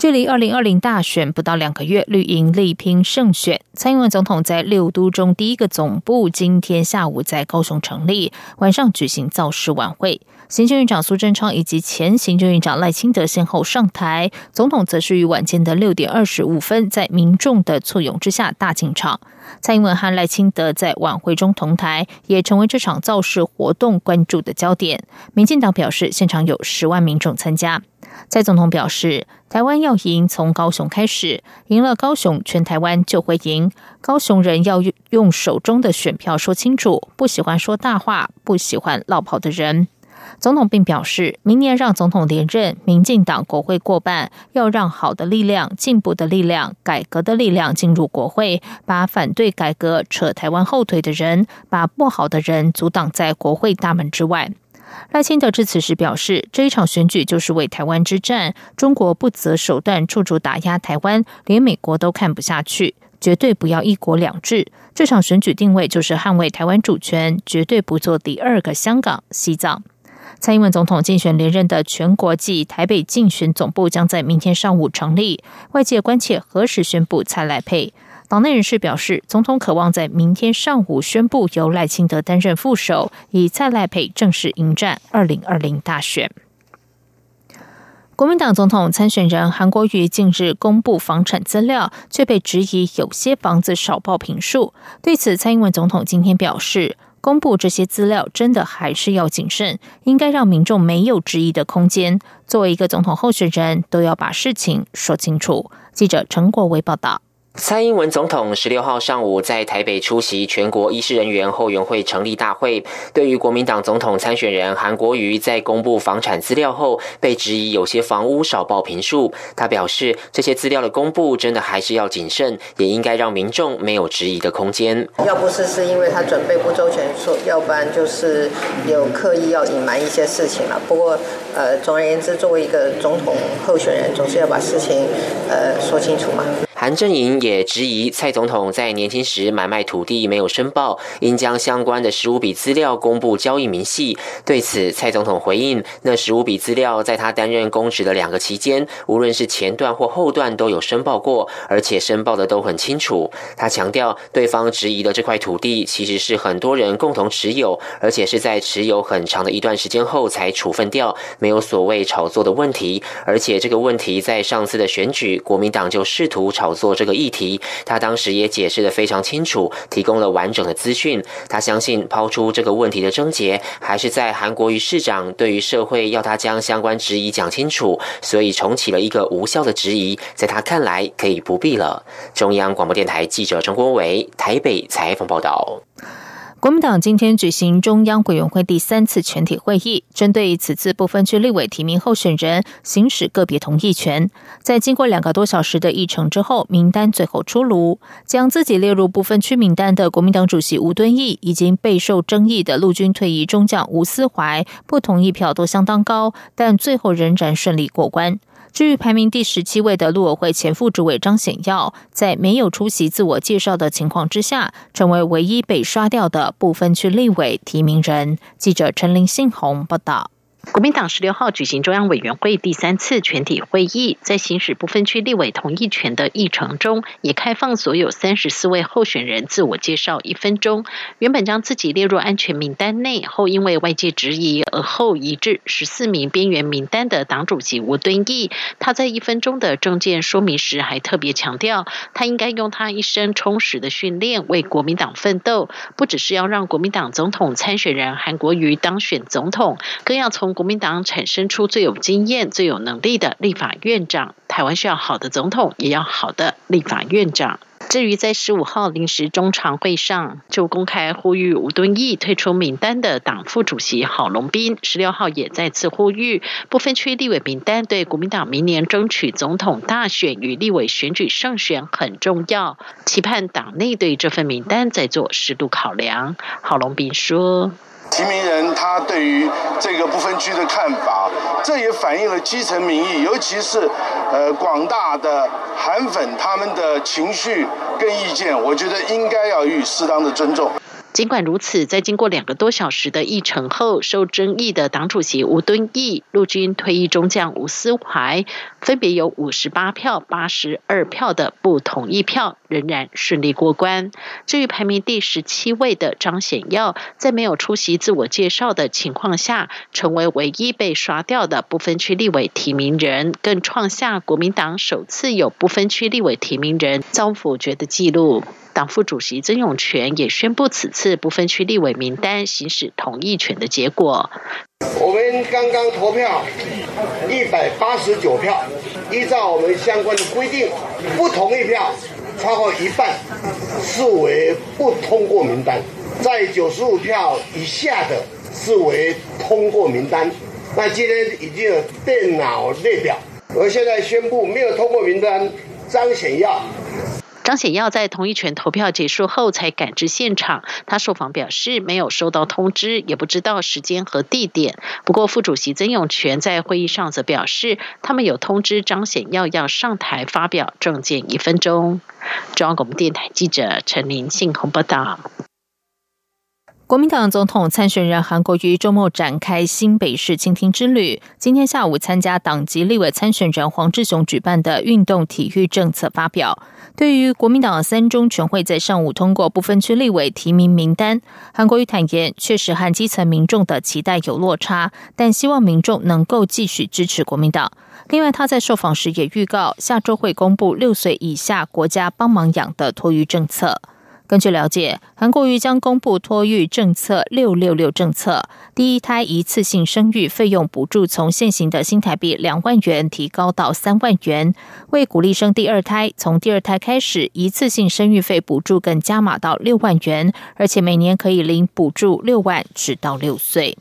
距离二零二零大选不到两个月，绿营力拼胜选。蔡英文总统在六都中第一个总部今天下午在高雄成立，晚上举行造势晚会。行政院长苏贞昌以及前行政院长赖清德先后上台，总统则是于晚间的六点二十五分，在民众的簇拥之下大进场。蔡英文和赖清德在晚会中同台，也成为这场造势活动关注的焦点。民进党表示，现场有十万民众参加。蔡总统表示，台湾要赢，从高雄开始，赢了高雄，全台湾就会赢。高雄人要用手中的选票说清楚，不喜欢说大话，不喜欢落跑的人。总统并表示，明年让总统连任，民进党国会过半，要让好的力量、进步的力量、改革的力量进入国会，把反对改革、扯台湾后腿的人，把不好的人阻挡在国会大门之外。赖清德致辞时表示，这一场选举就是为台湾之战，中国不择手段处处打压台湾，连美国都看不下去，绝对不要一国两制。这场选举定位就是捍卫台湾主权，绝对不做第二个香港、西藏。蔡英文总统竞选连任的全国暨台北竞选总部将在明天上午成立，外界关切何时宣布蔡赖配。党内人士表示，总统渴望在明天上午宣布由赖清德担任副手，以蔡赖配正式迎战二零二零大选。国民党总统参选人韩国瑜近日公布房产资料，却被质疑有些房子少报平数。对此，蔡英文总统今天表示，公布这些资料真的还是要谨慎，应该让民众没有质疑的空间。作为一个总统候选人，都要把事情说清楚。记者陈国维报道。蔡英文总统十六号上午在台北出席全国医师人员后援会成立大会。对于国民党总统参选人韩国瑜在公布房产资料后被质疑有些房屋少报平数，他表示这些资料的公布真的还是要谨慎，也应该让民众没有质疑的空间。要不是是因为他准备不周全，说要不然就是有刻意要隐瞒一些事情了。不过，呃，总而言之，作为一个总统候选人，总是要把事情呃说清楚嘛。韩正营也质疑蔡总统在年轻时买卖土地没有申报，应将相关的十五笔资料公布交易明细。对此，蔡总统回应：那十五笔资料在他担任公职的两个期间，无论是前段或后段都有申报过，而且申报的都很清楚。他强调，对方质疑的这块土地其实是很多人共同持有，而且是在持有很长的一段时间后才处分掉，没有所谓炒作的问题。而且这个问题在上次的选举，国民党就试图炒。做这个议题，他当时也解释的非常清楚，提供了完整的资讯。他相信抛出这个问题的症结，还是在韩国瑜市长对于社会要他将相关质疑讲清楚，所以重启了一个无效的质疑。在他看来，可以不必了。中央广播电台记者陈国伟台北采访报道。国民党今天举行中央委员会第三次全体会议，针对此次不分区立委提名候选人行使个别同意权。在经过两个多小时的议程之后，名单最后出炉，将自己列入不分区名单的国民党主席吴敦义，已经备受争议的陆军退役中将吴思怀，不同意票都相当高，但最后仍然顺利过关。至于排名第十七位的陆委会前副主委张显耀，在没有出席自我介绍的情况之下，成为唯一被刷掉的部分区立委提名人。记者陈林信宏报道。国民党十六号举行中央委员会第三次全体会议，在行使不分区立委同意权的议程中，也开放所有三十四位候选人自我介绍一分钟。原本将自己列入安全名单内，后因为外界质疑而后移至十四名边缘名单的党主席吴敦义，他在一分钟的政见说明时，还特别强调，他应该用他一生充实的训练为国民党奋斗，不只是要让国民党总统参选人韩国瑜当选总统，更要从国民党产生出最有经验、最有能力的立法院长。台湾需要好的总统，也要好的立法院长。至于在十五号临时中常会上就公开呼吁吴敦义退出名单的党副主席郝龙斌，十六号也再次呼吁不分区立委名单对国民党明年争取总统大选与立委选举胜选很重要，期盼党内对这份名单再做适度考量。郝龙斌说。提名人他对于这个不分区的看法，这也反映了基层民意，尤其是呃广大的韩粉他们的情绪跟意见，我觉得应该要予以适当的尊重。尽管如此，在经过两个多小时的议程后，受争议的党主席吴敦义、陆军退役中将吴思怀，分别有五十八票、八十二票的不同意票，仍然顺利过关。至于排名第十七位的张显耀，在没有出席自我介绍的情况下，成为唯一被刷掉的不分区立委提名人，更创下国民党首次有不分区立委提名人遭否决的记录。党副主席曾永权也宣布，此次不分区立委名单行使同意权的结果。我们刚刚投票一百八十九票，依照我们相关的规定，不同意票超过一半，视为不通过名单；在九十五票以下的，视为通过名单。那今天已经有电脑列表，我现在宣布没有通过名单，张显耀。张显耀在同意权投票结束后才赶至现场。他受访表示，没有收到通知，也不知道时间和地点。不过，副主席曾永权在会议上则表示，他们有通知张显耀要上台发表政见一分钟。中央广播电台记者陈林信鸿报道。国民党总统参选人韩国瑜周末展开新北市倾听之旅。今天下午参加党籍立委参选人黄志雄举办的运动体育政策发表。对于国民党三中全会在上午通过不分区立委提名名单，韩国瑜坦言，确实和基层民众的期待有落差，但希望民众能够继续支持国民党。另外，他在受访时也预告，下周会公布六岁以下国家帮忙养的托育政策。根据了解，韩国瑜将公布托育政策“六六六”政策，第一胎一次性生育费用补助从现行的新台币两万元提高到三万元，为鼓励生第二胎，从第二胎开始一次性生育费补助更加码到六万元，而且每年可以领补助六万，直到六岁。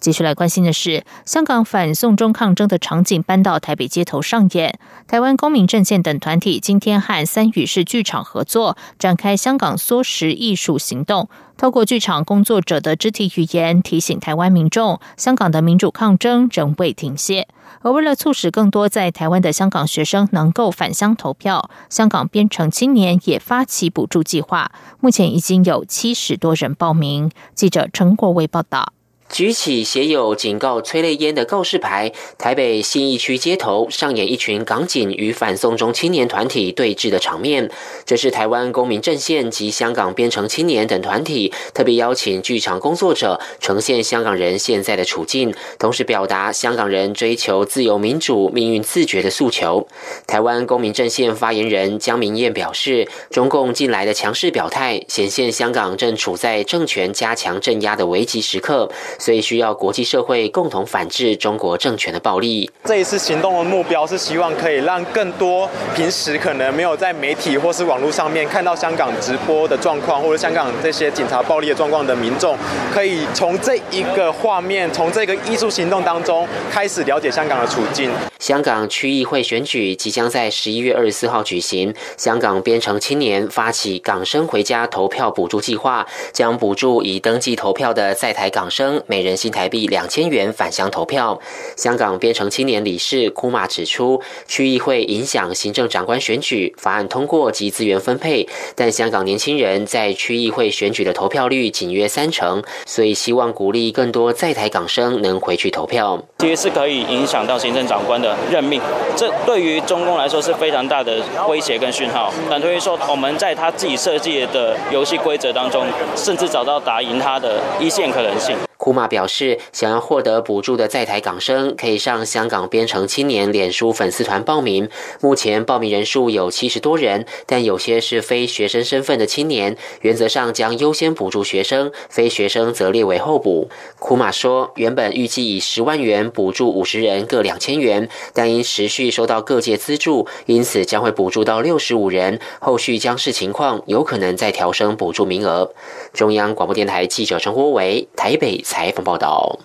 继续来关心的是，香港反送中抗争的场景搬到台北街头上演。台湾公民阵线等团体今天和三语市剧场合作，展开香港缩时艺术行动，透过剧场工作者的肢体语言，提醒台湾民众，香港的民主抗争仍未停歇。而为了促使更多在台湾的香港学生能够返乡投票，香港编程青年也发起补助计划，目前已经有七十多人报名。记者陈国伟报道。举起写有“警告催泪烟”的告示牌，台北信义区街头上演一群港警与反送中青年团体对峙的场面。这是台湾公民阵线及香港编程青年等团体特别邀请剧场工作者呈现香港人现在的处境，同时表达香港人追求自由民主、命运自觉的诉求。台湾公民阵线发言人江明燕表示，中共近来的强势表态，显现香港正处在政权加强镇压的危急时刻。所以需要国际社会共同反制中国政权的暴力。这一次行动的目标是希望可以让更多平时可能没有在媒体或是网络上面看到香港直播的状况，或者香港这些警察暴力的状况的民众，可以从这一个画面，从这个艺术行动当中开始了解香港的处境。香港区议会选举即将在十一月二十四号举行。香港编程青年发起港生回家投票补助计划，将补助已登记投票的在台港生每人新台币两千元返乡投票。香港编程青年理事库马指出，区议会影响行政长官选举法案通过及资源分配，但香港年轻人在区议会选举的投票率仅约三成，所以希望鼓励更多在台港生能回去投票。其实是可以影响到行政长官的。任命，这对于中共来说是非常大的威胁跟讯号。等于说，我们在他自己设计的游戏规则当中，甚至找到打赢他的一线可能性。库马表示，想要获得补助的在台港生可以上香港编程青年脸书粉丝团报名。目前报名人数有七十多人，但有些是非学生身份的青年，原则上将优先补助学生，非学生则列为候补。库马说，原本预计以十万元补助五十人各两千元，但因持续收到各界资助，因此将会补助到六十五人。后续将视情况，有可能再调升补助名额。中央广播电台记者陈国维台北采访报道。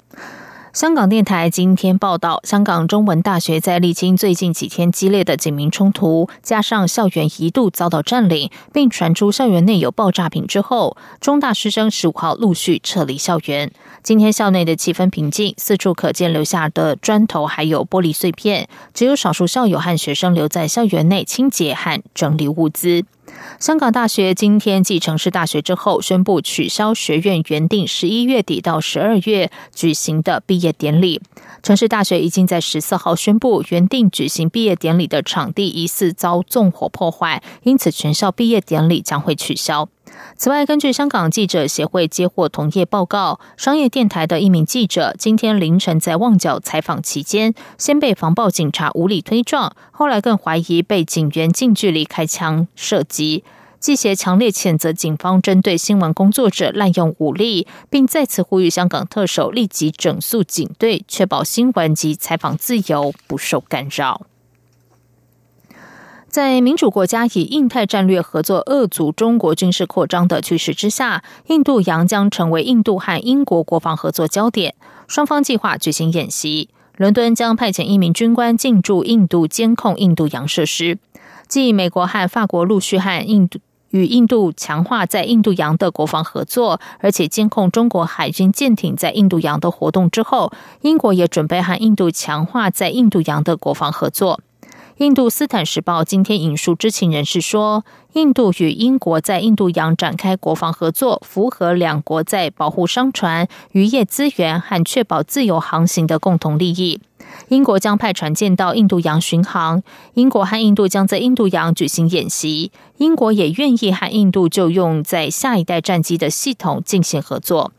香港电台今天报道，香港中文大学在历经最近几天激烈的警民冲突，加上校园一度遭到占领，并传出校园内有爆炸品之后，中大师生十五号陆续撤离校园。今天校内的气氛平静，四处可见留下的砖头还有玻璃碎片，只有少数校友和学生留在校园内清洁和整理物资。香港大学今天继城市大学之后，宣布取消学院原定十一月底到十二月举行的毕业典礼。城市大学已经在十四号宣布，原定举行毕业典礼的场地疑似遭纵火破坏，因此全校毕业典礼将会取消。此外，根据香港记者协会接获同业报告，商业电台的一名记者今天凌晨在旺角采访期间，先被防暴警察无理推撞，后来更怀疑被警员近距离开枪射击。记协强烈谴责警方针对新闻工作者滥用武力，并再次呼吁香港特首立即整肃警队，确保新闻及采访自由不受干扰。在民主国家以印太战略合作遏阻中国军事扩张的趋势之下，印度洋将成为印度和英国国防合作焦点。双方计划举行演习，伦敦将派遣一名军官进驻印度监控印度洋设施。继美国和法国陆续和印度与印度强化在印度洋的国防合作，而且监控中国海军舰艇在印度洋的活动之后，英国也准备和印度强化在印度洋的国防合作。印度斯坦时报今天引述知情人士说，印度与英国在印度洋展开国防合作，符合两国在保护商船、渔业资源和确保自由航行的共同利益。英国将派船舰到印度洋巡航，英国和印度将在印度洋举行演习。英国也愿意和印度就用在下一代战机的系统进行合作。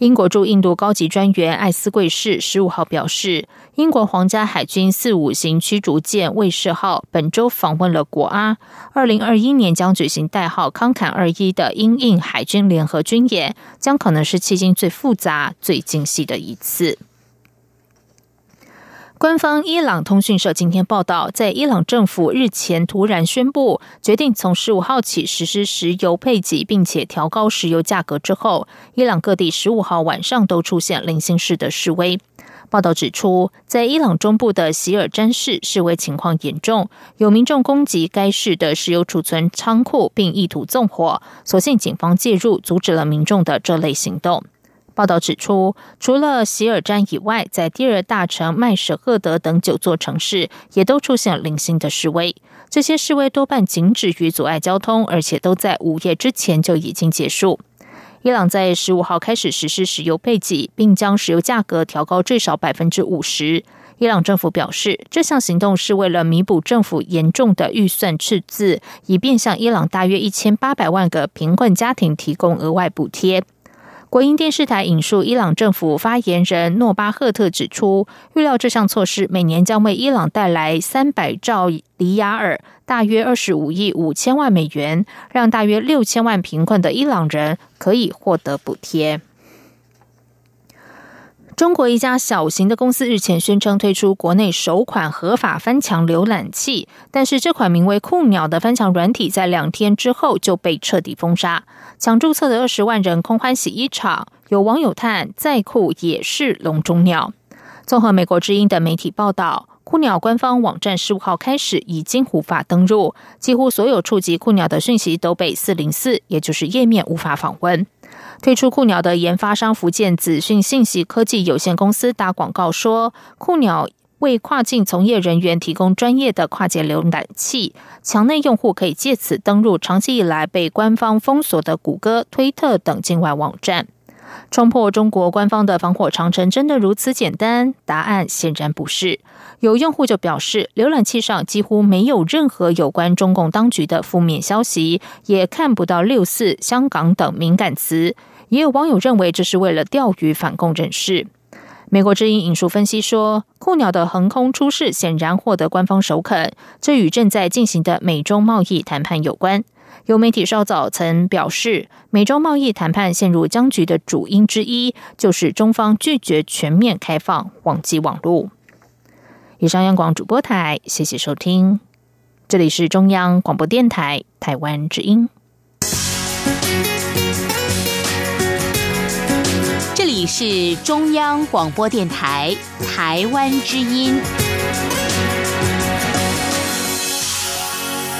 英国驻印度高级专员艾斯贵士十五号表示，英国皇家海军四五型驱逐舰卫士号本周访问了国阿，二零二一年将举行代号康坎二一的英印海军联合军演，将可能是迄今最复杂、最精细的一次。官方伊朗通讯社今天报道，在伊朗政府日前突然宣布决定从十五号起实施石油配给，并且调高石油价格之后，伊朗各地十五号晚上都出现零星式的示威。报道指出，在伊朗中部的希尔詹市示威情况严重，有民众攻击该市的石油储存仓库，并意图纵火，所幸警方介入，阻止了民众的这类行动。报道指出，除了希尔詹以外，在第二大城麦舍赫德等九座城市也都出现零星的示威。这些示威多半仅止于阻碍交通，而且都在午夜之前就已经结束。伊朗在十五号开始实施石油配给，并将石油价格调高最少百分之五十。伊朗政府表示，这项行动是为了弥补政府严重的预算赤字，以便向伊朗大约一千八百万个贫困家庭提供额外补贴。国营电视台引述伊朗政府发言人诺巴赫特指出，预料这项措施每年将为伊朗带来三百兆里亚尔，大约二十五亿五千万美元，让大约六千万贫困的伊朗人可以获得补贴。中国一家小型的公司日前宣称推出国内首款合法翻墙浏览器，但是这款名为“酷鸟”的翻墙软体在两天之后就被彻底封杀。抢注册的二十万人空欢喜一场，有网友叹：“再酷也是笼中鸟。”综合美国之音的媒体报道，酷鸟官方网站十五号开始已经无法登入，几乎所有触及酷鸟的讯息都被四零四，也就是页面无法访问。推出酷鸟的研发商福建子讯信息科技有限公司打广告说，酷鸟为跨境从业人员提供专业的跨界浏览器，墙内用户可以借此登录长期以来被官方封锁的谷歌、推特等境外网站。冲破中国官方的防火长城真的如此简单？答案显然不是。有用户就表示，浏览器上几乎没有任何有关中共当局的负面消息，也看不到“六四”“香港”等敏感词。也有网友认为这是为了钓鱼反共人士。美国之音引述分析说，酷鸟的横空出世显然获得官方首肯，这与正在进行的美中贸易谈判有关。有媒体稍早曾表示，美中贸易谈判陷入僵局的主因之一，就是中方拒绝全面开放网际网络。以上央广主播台，谢谢收听，这里是中央广播电台台湾之音。这里是中央广播电台台湾之音。